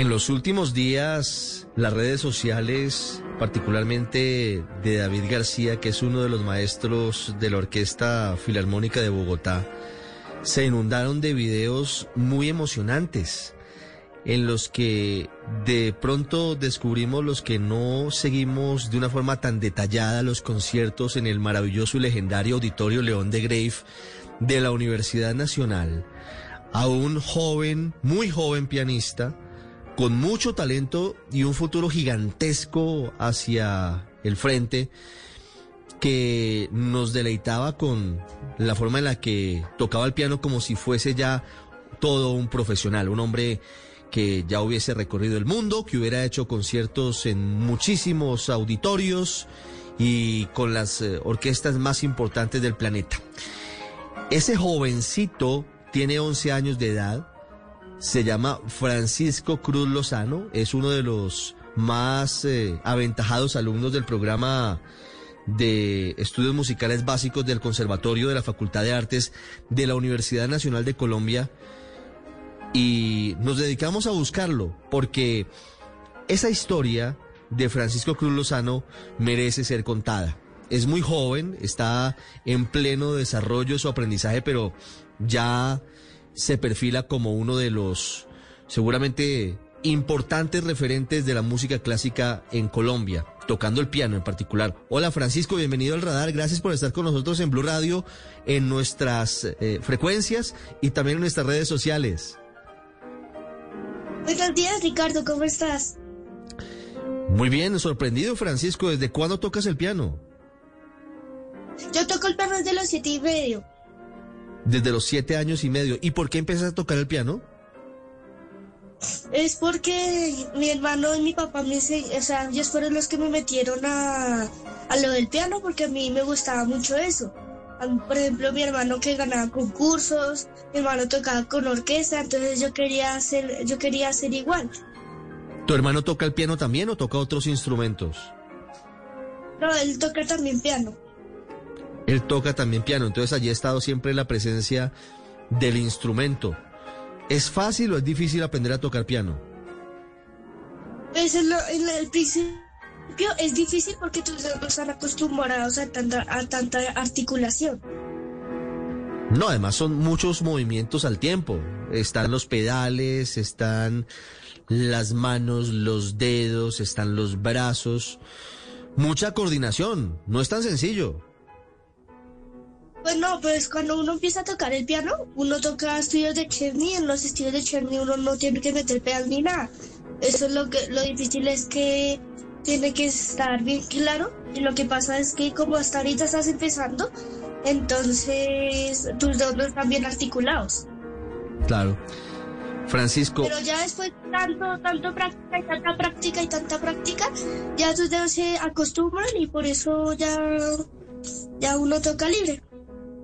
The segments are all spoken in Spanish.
En los últimos días, las redes sociales, particularmente de David García, que es uno de los maestros de la Orquesta Filarmónica de Bogotá, se inundaron de videos muy emocionantes en los que de pronto descubrimos los que no seguimos de una forma tan detallada los conciertos en el maravilloso y legendario Auditorio León de Grave de la Universidad Nacional. A un joven, muy joven pianista, con mucho talento y un futuro gigantesco hacia el frente, que nos deleitaba con la forma en la que tocaba el piano como si fuese ya todo un profesional, un hombre que ya hubiese recorrido el mundo, que hubiera hecho conciertos en muchísimos auditorios y con las eh, orquestas más importantes del planeta. Ese jovencito tiene 11 años de edad, se llama Francisco Cruz Lozano, es uno de los más eh, aventajados alumnos del programa de estudios musicales básicos del Conservatorio de la Facultad de Artes de la Universidad Nacional de Colombia y nos dedicamos a buscarlo porque esa historia de Francisco Cruz Lozano merece ser contada. Es muy joven, está en pleno desarrollo de su aprendizaje, pero ya se perfila como uno de los seguramente importantes referentes de la música clásica en Colombia, tocando el piano en particular. Hola Francisco, bienvenido al radar, gracias por estar con nosotros en Blue Radio, en nuestras eh, frecuencias y también en nuestras redes sociales. Buenos días, Ricardo, ¿cómo estás? Muy bien, sorprendido Francisco, ¿desde cuándo tocas el piano? Yo toco el piano desde los siete y medio. Desde los siete años y medio. ¿Y por qué empezaste a tocar el piano? Es porque mi hermano y mi papá me o sea, ellos fueron los que me metieron a, a lo del piano porque a mí me gustaba mucho eso. Mí, Por ejemplo, mi hermano que ganaba concursos, mi hermano tocaba con orquesta, entonces yo quería hacer, yo quería hacer igual. ¿Tu hermano toca el piano también o toca otros instrumentos? No, él toca también piano. Él toca también piano, entonces allí ha estado siempre la presencia del instrumento. ¿Es fácil o es difícil aprender a tocar piano? Pues en, lo- en el principio es difícil porque tus dedos no están acostumbrados a tanta, a tanta articulación. No, además son muchos movimientos al tiempo. Están los pedales, están las manos, los dedos, están los brazos. Mucha coordinación, no es tan sencillo. Pues no, pues cuando uno empieza a tocar el piano, uno toca estudios de Cherny, en los estudios de Cherny uno no tiene que meter pedal ni nada. Eso es lo que lo difícil es que tiene que estar bien claro. Y lo que pasa es que como hasta ahorita estás empezando, entonces tus dedos no están bien articulados. Claro. Francisco, Pero ya después de tanto, tanto práctica y tanta práctica y tanta práctica, ya tus dedos se acostumbran y por eso ya, ya uno toca libre.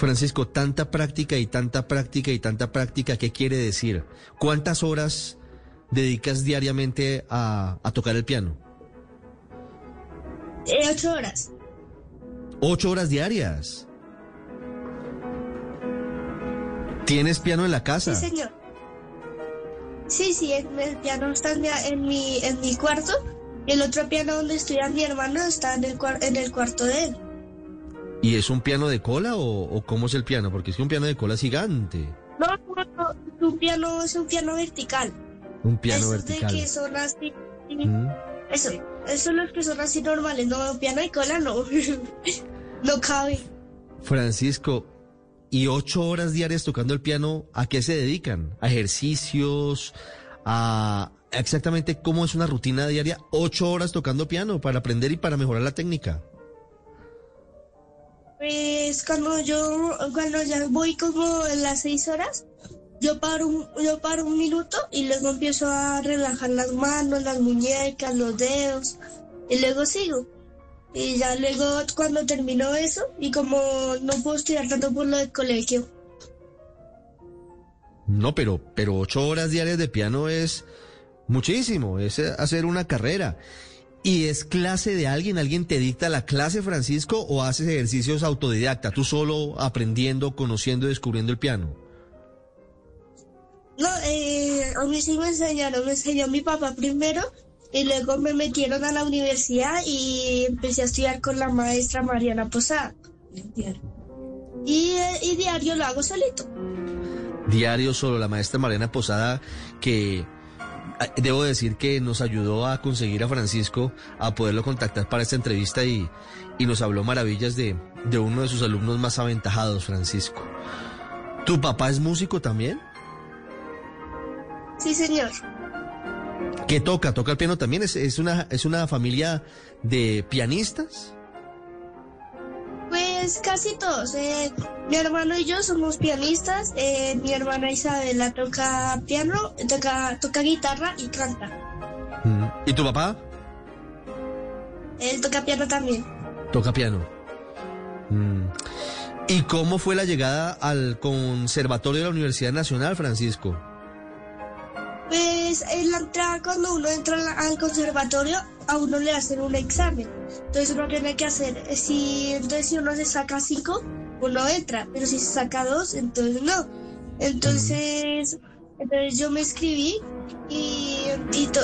Francisco, tanta práctica y tanta práctica y tanta práctica, ¿qué quiere decir? ¿Cuántas horas dedicas diariamente a, a tocar el piano? Eh, ocho horas. Ocho horas diarias. ¿Tienes piano en la casa? Sí, señor. Sí, sí, el, piano está en mi, en mi, en mi cuarto y el otro piano donde estudia mi hermano está en el, en el cuarto de él. ¿Y es un piano de cola o, o cómo es el piano? Porque es que un piano de cola es gigante. No, no, no, es un piano es un piano vertical. Un piano Esos vertical. de que son así. Mm. Eso, esos son los que son así normales. No, piano de cola no. no cabe. Francisco, ¿y ocho horas diarias tocando el piano, a qué se dedican? ¿A ejercicios? ¿A exactamente cómo es una rutina diaria? Ocho horas tocando piano para aprender y para mejorar la técnica. Pues cuando yo, cuando ya voy como en las seis horas, yo paro, un, yo paro un minuto y luego empiezo a relajar las manos, las muñecas, los dedos y luego sigo. Y ya luego cuando termino eso y como no puedo estudiar tanto por lo del colegio. No, pero, pero ocho horas diarias de piano es muchísimo, es hacer una carrera. ¿Y es clase de alguien? ¿Alguien te dicta la clase, Francisco, o haces ejercicios autodidacta, tú solo aprendiendo, conociendo y descubriendo el piano? No, eh, a mí sí me enseñaron, me enseñó mi papá primero y luego me metieron a la universidad y empecé a estudiar con la maestra Mariana Posada. Y, eh, y diario lo hago solito. Diario solo, la maestra Mariana Posada, que debo decir que nos ayudó a conseguir a Francisco a poderlo contactar para esta entrevista y, y nos habló maravillas de, de uno de sus alumnos más aventajados, Francisco. ¿Tu papá es músico también? Sí, señor. ¿Qué toca? ¿Toca el piano también? ¿Es, es, una, es una familia de pianistas? Pues casi todos. Eh, mi hermano y yo somos pianistas. Eh, mi hermana Isabela toca piano, toca, toca guitarra y canta. Mm. ¿Y tu papá? Él toca piano también. Toca piano. Mm. ¿Y cómo fue la llegada al Conservatorio de la Universidad Nacional, Francisco? Pues en la entrada, cuando uno entra al conservatorio, a uno le hacen un examen. Entonces uno tiene que hacer, si, entonces si uno se saca cinco, uno entra, pero si se saca dos, entonces no. Entonces, entonces yo me inscribí y,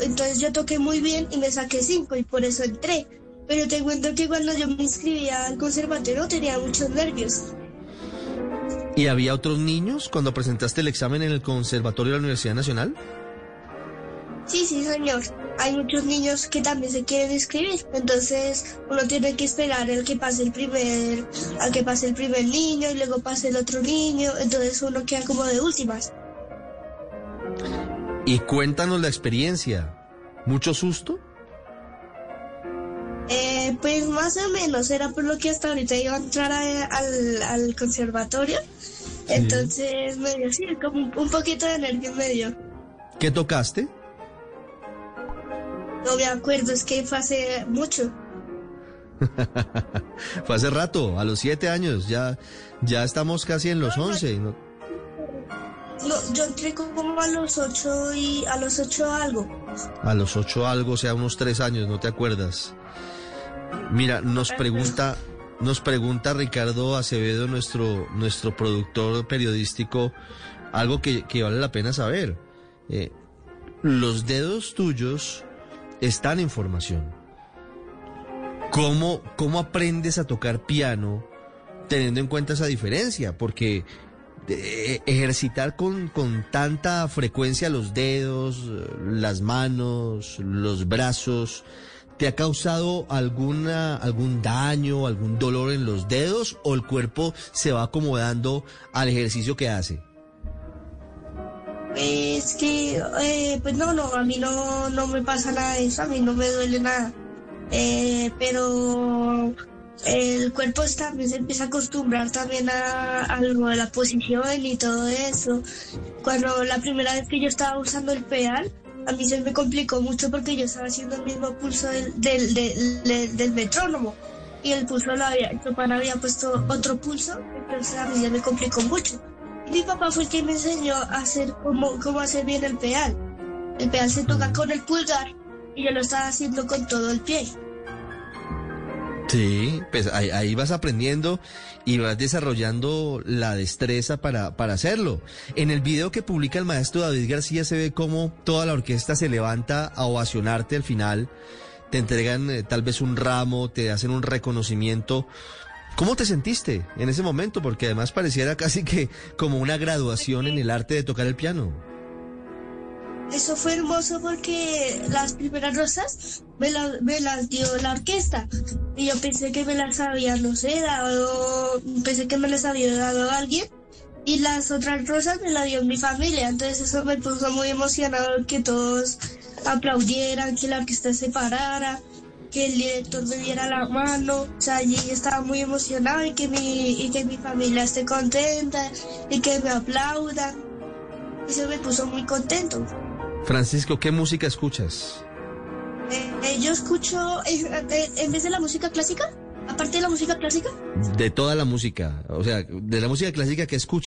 entonces yo toqué muy bien y me saqué cinco y por eso entré. Pero te cuento que cuando yo me inscribía al conservatorio tenía muchos nervios. ¿Y había otros niños cuando presentaste el examen en el Conservatorio de la Universidad Nacional? Sí, sí, señor. Hay muchos niños que también se quieren inscribir, entonces uno tiene que esperar el que pase el primer, al que pase el primer niño y luego pase el otro niño, entonces uno queda como de últimas. Y cuéntanos la experiencia. ¿Mucho susto? Eh, pues más o menos, era por lo que hasta ahorita iba a entrar al, al, conservatorio. Entonces me dio así, como un, un poquito de nervio medio. ¿Qué tocaste? No me acuerdo, es que fue hace mucho. fue hace rato, a los siete años, ya, ya estamos casi en los once. ¿no? yo entré como a los ocho y a los ocho algo. A los ocho algo, o sea, unos tres años, ¿no te acuerdas? Mira, nos pregunta, nos pregunta Ricardo Acevedo, nuestro, nuestro productor periodístico, algo que, que vale la pena saber. Eh, los dedos tuyos están en formación. ¿Cómo, ¿Cómo aprendes a tocar piano teniendo en cuenta esa diferencia? Porque eh, ejercitar con, con tanta frecuencia los dedos, las manos, los brazos, ¿te ha causado alguna, algún daño, algún dolor en los dedos o el cuerpo se va acomodando al ejercicio que hace? Es que, eh, pues no, no, a mí no, no me pasa nada eso, a mí no me duele nada. Eh, pero el cuerpo también se empieza a acostumbrar también a, a, lo de la posición y todo eso. Cuando la primera vez que yo estaba usando el pedal, a mí se me complicó mucho porque yo estaba haciendo el mismo pulso del, del, metrónomo y el pulso lo había, el había puesto otro pulso, entonces a mí se me complicó mucho. Mi papá fue el que me enseñó a hacer cómo, cómo hacer bien el pedal. El pedal se toca con el pulgar y yo lo estaba haciendo con todo el pie. Sí, pues ahí, vas aprendiendo y vas desarrollando la destreza para, para hacerlo. En el video que publica el maestro David García se ve cómo toda la orquesta se levanta a ovacionarte al final, te entregan eh, tal vez un ramo, te hacen un reconocimiento. ¿Cómo te sentiste en ese momento? Porque además pareciera casi que como una graduación en el arte de tocar el piano. Eso fue hermoso porque las primeras rosas me, la, me, las dio la orquesta y yo pensé que me las había, dado, pensé que me las había dado alguien y las otras rosas me las dio mi familia, entonces eso me puso muy emocionado que todos aplaudieran, que la orquesta se parara que el director me diera la mano, o sea, y estaba muy emocionado y que mi, y que mi familia esté contenta y que me aplaudan. Eso me puso muy contento. Francisco, ¿qué música escuchas? Eh, eh, yo escucho, eh, en vez de la música clásica, aparte de la música clásica, De toda la música, o sea, de la música clásica que escuchas.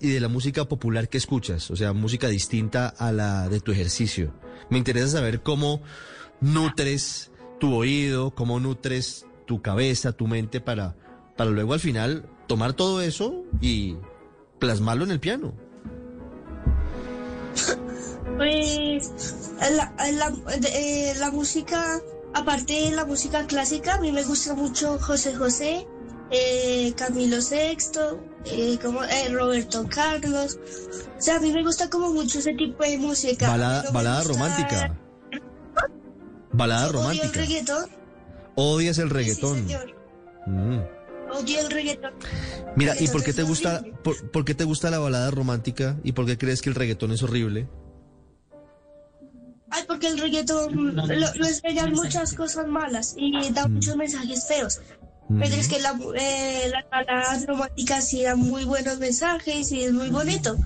Y de la música popular que escuchas, o sea, música distinta a la de tu ejercicio. Me interesa saber cómo nutres tu oído, cómo nutres tu cabeza, tu mente para, para luego al final tomar todo eso y plasmarlo en el piano. pues la, la, eh, la música, aparte de la música clásica, a mí me gusta mucho José José, eh, Camilo Sexto, eh, como eh, Roberto Carlos. O sea, a mí me gusta como mucho ese tipo de música. Balada, balada gusta- romántica. Balada Odio el romántica. reggaetón. Odias el Sí, reggaetón. señor. Mm. Odio el reggaetón. Mira, ¿y por qué te gusta, por, por qué te gusta la balada romántica? ¿Y por qué crees que el reggaetón es horrible? Ay, porque el reggaetón lo, lo enseñan muchas cosas malas y da muchos mensajes feos. Pero es que la, eh, las baladas románticas sí dan muy buenos mensajes y es muy bonito.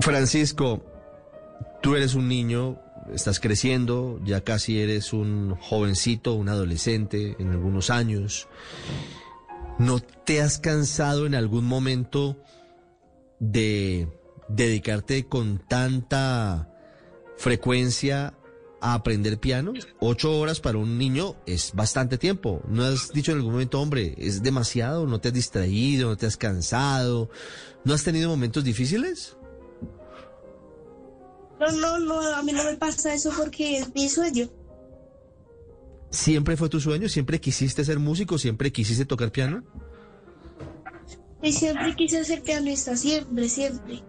Francisco, tú eres un niño, estás creciendo, ya casi eres un jovencito, un adolescente en algunos años. ¿No te has cansado en algún momento de dedicarte con tanta frecuencia a aprender piano? Ocho horas para un niño es bastante tiempo. ¿No has dicho en algún momento, hombre, es demasiado? ¿No te has distraído? ¿No te has cansado? ¿No has tenido momentos difíciles? No, no, no, a mí no me pasa eso porque es mi sueño. ¿Siempre fue tu sueño? ¿Siempre quisiste ser músico? ¿Siempre quisiste tocar piano? Y siempre quise ser pianista, siempre, siempre.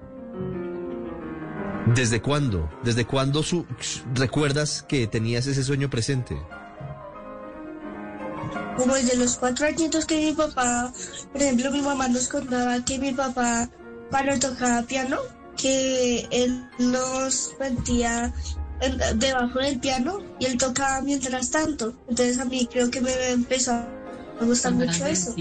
¿Desde cuándo? ¿Desde cuándo su- recuerdas que tenías ese sueño presente? Como desde los cuatro añitos que mi papá, por ejemplo, mi mamá nos contaba que mi papá, cuando tocaba piano, que él nos metía en- debajo del piano y él tocaba mientras tanto. Entonces a mí creo que me empezó a gustar mucho eso.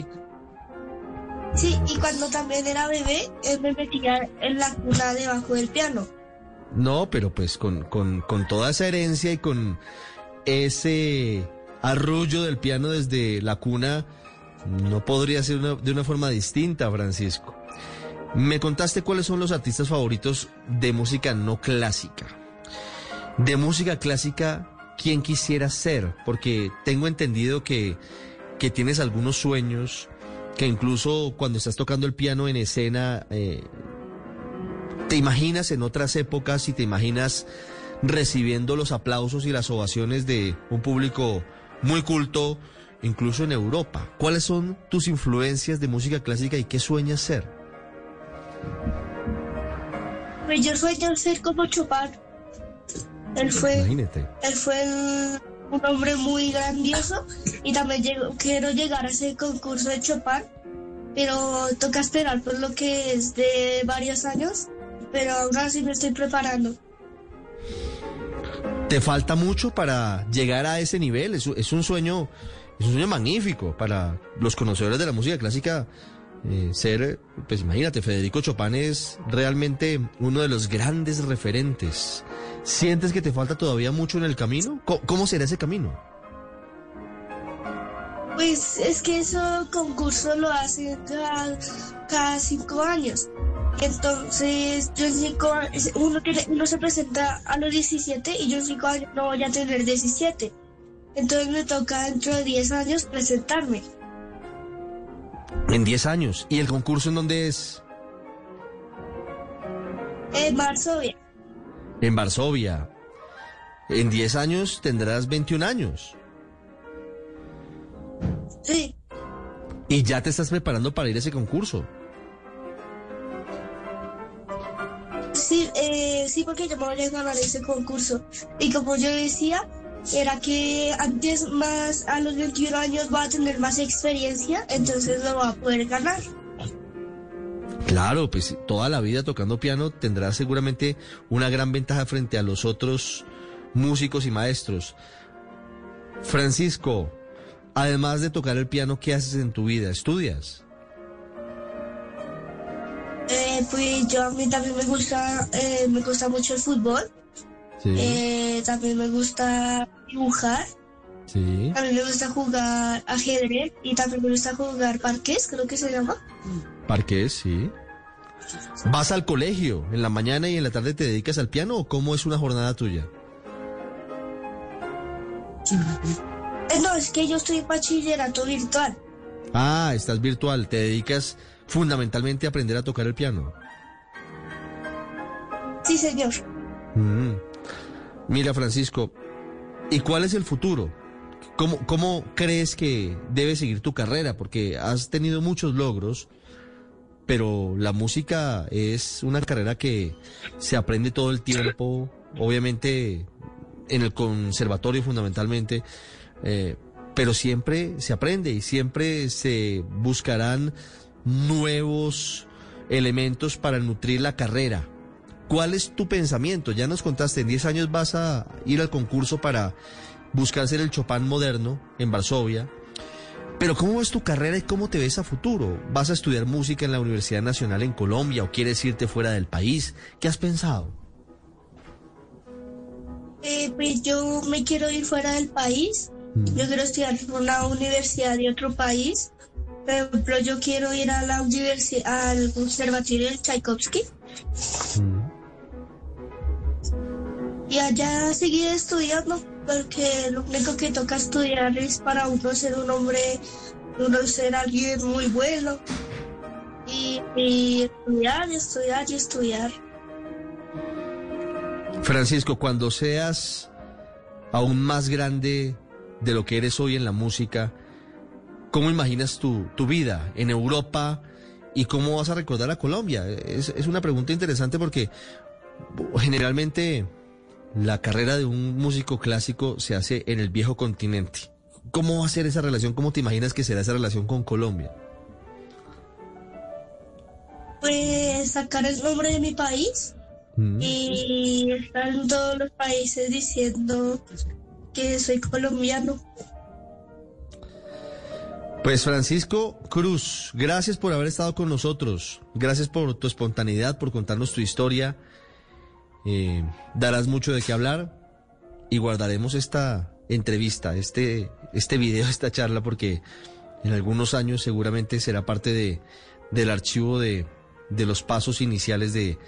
Sí, y cuando también era bebé, él me metía en la cuna debajo del piano. No, pero pues con, con, con toda esa herencia y con ese arrullo del piano desde la cuna, no podría ser de una forma distinta, Francisco. Me contaste cuáles son los artistas favoritos de música no clásica. De música clásica, ¿quién quisiera ser? Porque tengo entendido que, que tienes algunos sueños, que incluso cuando estás tocando el piano en escena, eh, te imaginas en otras épocas y te imaginas recibiendo los aplausos y las ovaciones de un público muy culto, incluso en Europa. ¿Cuáles son tus influencias de música clásica y qué sueñas ser? Pues yo sueño ser como Chopin. Él fue Imagínate. Él fue un, hombre muy grandioso y también quiero llegar a ese concurso de Chopin, pero toca esperar por lo que es de varios años, pero aún así me estoy preparando. ¿Te falta mucho para llegar a ese nivel? Es, es un sueño, es un sueño magnífico para los conocedores de la música clásica. eh, ser, pues imagínate, Federico Chopin es realmente uno de los grandes referentes. ¿Sientes que te falta todavía mucho en el camino? ¿Cómo, cómo será ese camino? Pues es que ese concurso lo hacen cada, cada cinco años. Entonces, yo en cinco años, uno, tiene- uno se presenta a los 17 y yo en cinco años no voy a tener 17. Entonces me toca dentro de 10 años presentarme. En 10 años. ¿Y el concurso en dónde es? En Varsovia. En Varsovia. En 10 años tendrás 21 años. Sí. Y ya te estás preparando para ir a ese concurso. Sí, eh, sí, porque yo me voy a ganar ese concurso. Y como yo decía, era que antes más a los 21 años va a tener más experiencia, entonces lo va a poder ganar. Claro, pues toda la vida tocando piano tendrás seguramente una gran ventaja frente a los otros músicos y maestros. Francisco, además de tocar el piano, ¿qué haces en tu vida? ¿Estudias? Eh, pues yo a mí también me gusta, eh, me gusta mucho el fútbol. Sí. Eh, también me gusta dibujar. Sí. También me gusta jugar ajedrez y también me gusta jugar parques, creo que se llama. Parques, sí. ¿Vas al colegio en la mañana y en la tarde te dedicas al piano o cómo es una jornada tuya? Eh, no, es que yo estoy en bachillerato virtual. Ah, estás virtual, te dedicas fundamentalmente aprender a tocar el piano. Sí, señor. Mm. Mira, Francisco, ¿y cuál es el futuro? ¿Cómo, ¿Cómo crees que debe seguir tu carrera? Porque has tenido muchos logros, pero la música es una carrera que se aprende todo el tiempo, obviamente en el conservatorio fundamentalmente, eh, pero siempre se aprende y siempre se buscarán nuevos elementos para nutrir la carrera. ¿Cuál es tu pensamiento? Ya nos contaste, en 10 años vas a ir al concurso para buscar ser el Chopin moderno en Varsovia. Pero ¿cómo ves tu carrera y cómo te ves a futuro? ¿Vas a estudiar música en la Universidad Nacional en Colombia o quieres irte fuera del país? ¿Qué has pensado? Eh, pues yo me quiero ir fuera del país. Yo quiero estudiar en una universidad de otro país. Por ejemplo, yo quiero ir a la universidad, al conservatorio de Tchaikovsky. Y allá seguir estudiando, porque lo único que toca estudiar es para uno ser un hombre, uno ser alguien muy bueno. Y, y estudiar, y estudiar, y estudiar. Francisco, cuando seas aún más grande de lo que eres hoy en la música, ¿cómo imaginas tu, tu vida en Europa y cómo vas a recordar a Colombia? Es, es una pregunta interesante porque generalmente la carrera de un músico clásico se hace en el viejo continente. ¿Cómo va a ser esa relación? ¿Cómo te imaginas que será esa relación con Colombia? Pues sacar el nombre de mi país y estar en todos los países diciendo que soy colombiano. Pues Francisco Cruz, gracias por haber estado con nosotros, gracias por tu espontaneidad, por contarnos tu historia. Eh, darás mucho de qué hablar y guardaremos esta entrevista, este, este video, esta charla, porque en algunos años seguramente será parte de, del archivo de, de los pasos iniciales de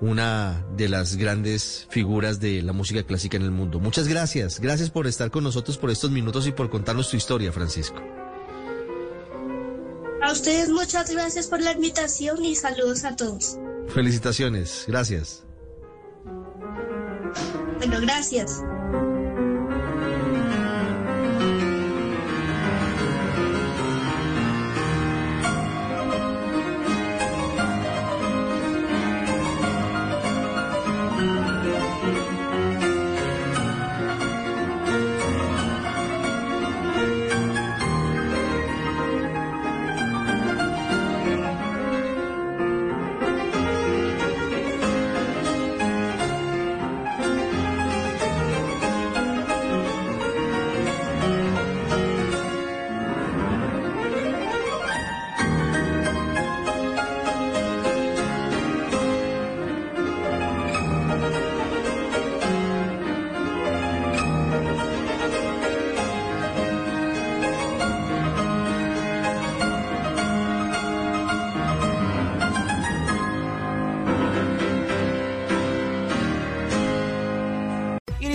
una de las grandes figuras de la música clásica en el mundo. Muchas gracias, gracias por estar con nosotros por estos minutos y por contarnos tu historia, Francisco. A ustedes muchas gracias por la invitación y saludos a todos. Felicitaciones, gracias. Bueno, gracias.